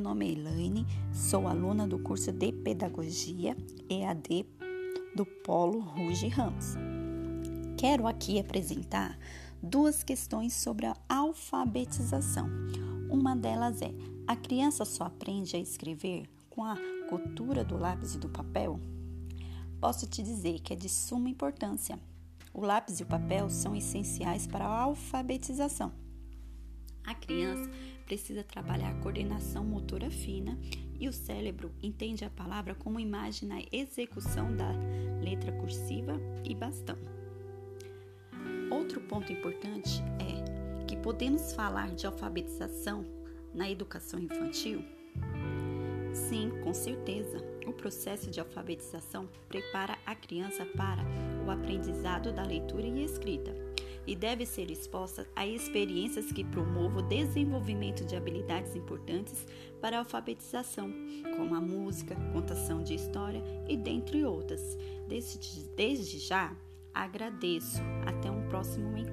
nome é Elaine, sou aluna do curso de Pedagogia EAD do Polo Ruge Ramos. Quero aqui apresentar duas questões sobre a alfabetização. Uma delas é: a criança só aprende a escrever com a cultura do lápis e do papel? Posso te dizer que é de suma importância. O lápis e o papel são essenciais para a alfabetização. A criança precisa trabalhar a coordenação motora fina e o cérebro entende a palavra como imagem na execução da letra cursiva e bastão. Outro ponto importante é que podemos falar de alfabetização na educação infantil? Sim, com certeza. O processo de alfabetização prepara a criança para o aprendizado da leitura e escrita e deve ser exposta a experiências que promovam o desenvolvimento de habilidades importantes para a alfabetização, como a música, contação de história e dentre outras. Desde, desde já, agradeço. Até um próximo encontro.